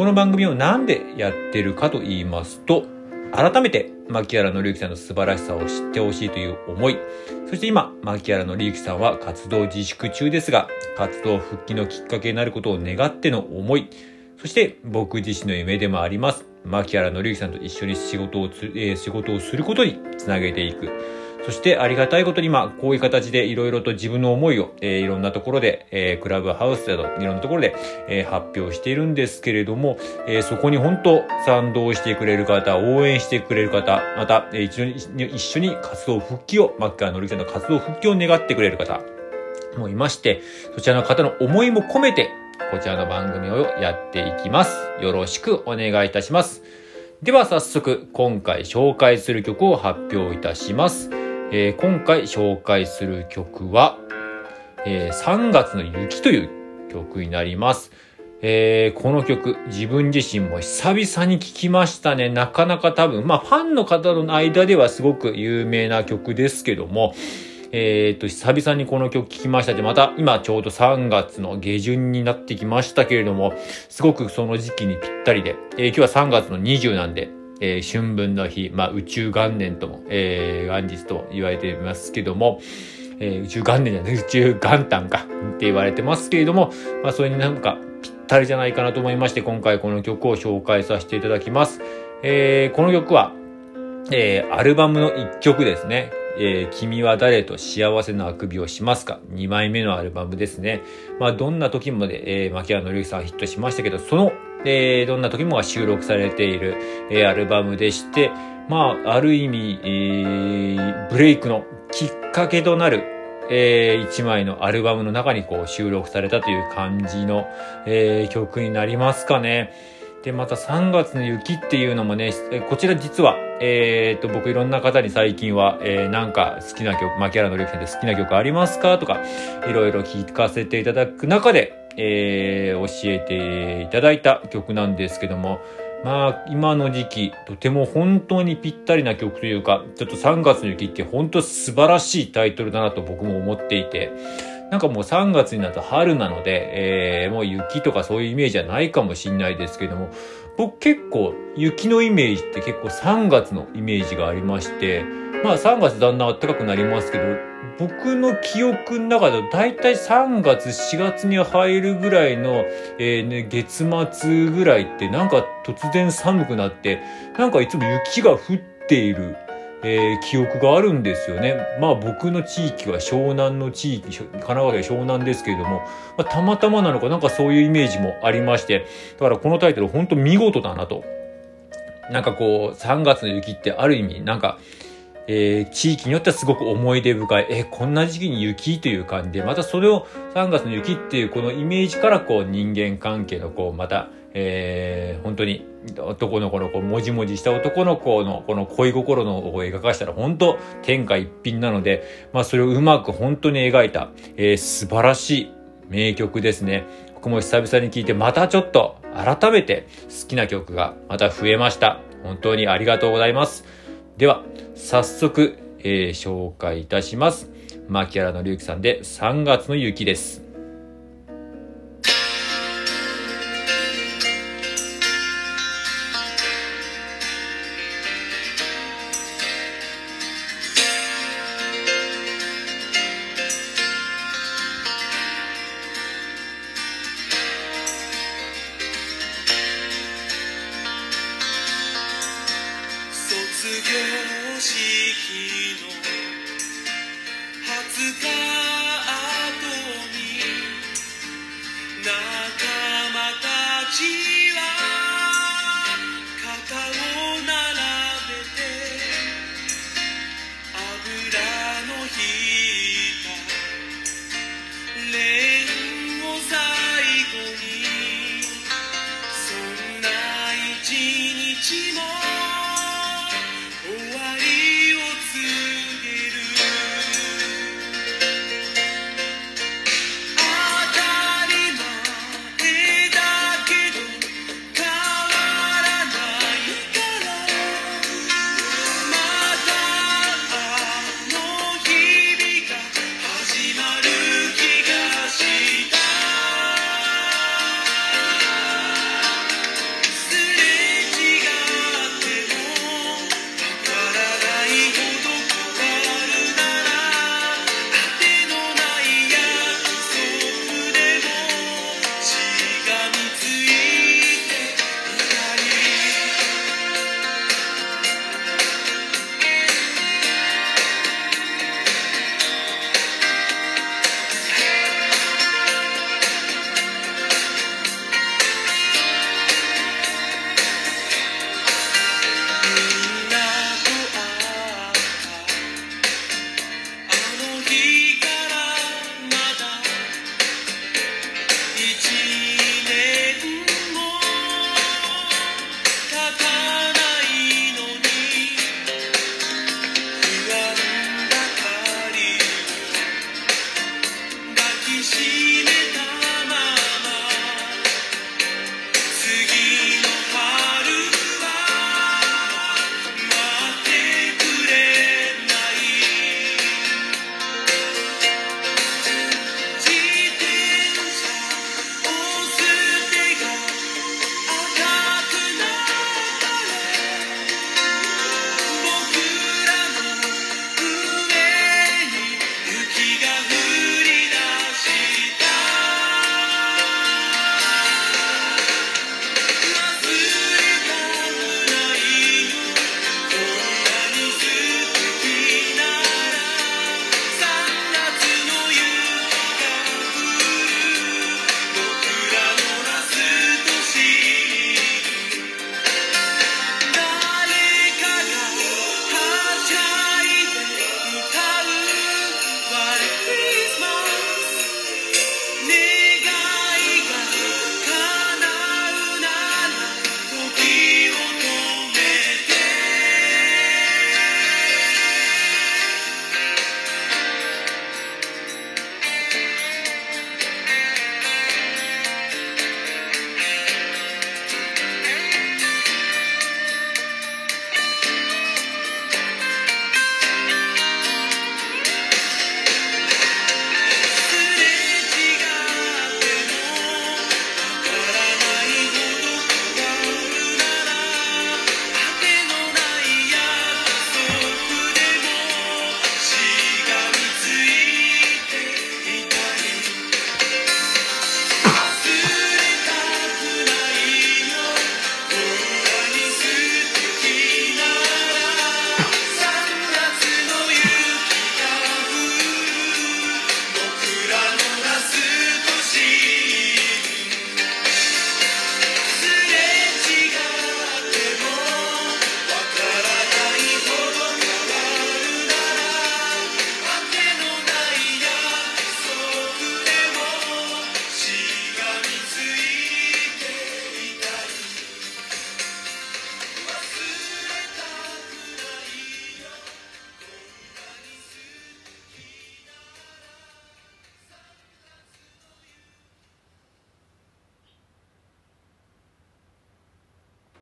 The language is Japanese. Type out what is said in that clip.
この番組をなんでやってるかと言いますと、改めて牧原紀之さんの素晴らしさを知ってほしいという思い、そして今、牧原紀之さんは活動自粛中ですが、活動復帰のきっかけになることを願っての思い、そして僕自身の夢でもあります、牧原紀之さんと一緒に仕事をつ、えー仕事をすることにつなげていく。そしてありがたいことに今、こういう形でいろいろと自分の思いを、えーいろんなところで、えークラブハウスなどいろんなところで、えー発表しているんですけれども、えーそこに本当賛同してくれる方、応援してくれる方、また、えー一緒に一緒に活動復帰を、牧原紀之さんの活動復帰を願ってくれる方もいまして、そちらの方の思いも込めて、こちらの番組をやっていきます。よろしくお願いいたします。では早速、今回紹介する曲を発表いたします。えー今回紹介する曲は、えー3月の雪という曲になります。えーこの曲、自分自身も久々に聴きましたね。なかなか多分、まあファンの方の間ではすごく有名な曲ですけども、えっ、と、久々にこの曲聴きましたで、また今ちょうど3月の下旬になってきましたけれども、すごくその時期にぴったりで、えー今日は3月の20なんで、えー春分の日、まあ宇宙元年とも、えー元日と言われていますけども、えー宇宙元年じゃない、宇宙元旦かって言われてますけれども、まあそれになんかぴったりじゃないかなと思いまして、今回この曲を紹介させていただきます。えーこの曲は、えーアルバムの一曲ですね。えー君は誰と幸せのあくびをしますか ?2 枚目のアルバムですね。まあ、どんな時もで、えー、牧原紀之さんヒットしましたけど、その、えーどんな時もが収録されている、えーアルバムでして、まあ、ある意味、えーブレイクのきっかけとなる、えー一枚のアルバムの中にこう収録されたという感じの、えー曲になりますかね。で、また3月の雪っていうのもね、こちら実は、えー、と、僕いろんな方に最近は、えーなんか好きな曲、牧原紀之さんで好きな曲ありますかとか、いろいろ聞かせていただく中で、えー教えていただいた曲なんですけども、まあ、今の時期、とても本当にぴったりな曲というか、ちょっと3月の雪って本当素晴らしいタイトルだなと僕も思っていて、なんかもう3月になると春なので、えーもう雪とかそういうイメージはないかもしれないですけども、僕結構雪のイメージって結構3月のイメージがありまして、まあ3月だんだん暖かくなりますけど、僕の記憶の中ではだいたい3月4月に入るぐらいの、えーね、月末ぐらいってなんか突然寒くなって、なんかいつも雪が降っている、えー記憶があるんですよね。まあ僕の地域は湘南の地域、神奈川県湘南ですけれども、まあ、たまたまなのかなんかそういうイメージもありまして、だからこのタイトル本当見事だなと。なんかこう、3月の雪ってある意味、なんか、えー地域によってはすごく思い出深い、えーこんな時期に雪という感じで、またそれを3月の雪っていうこのイメージからこう人間関係のこう、また、えー本当に男の子のこう、もじもじした男の子のこの恋心のを描かしたら本当天下一品なので、まあそれをうまく本当に描いた、えー素晴らしい名曲ですね。僕も久々に聴いてまたちょっと改めて好きな曲がまた増えました。本当にありがとうございます。では、早速、えー紹介いたします。牧原紀之さんで3月の雪です。see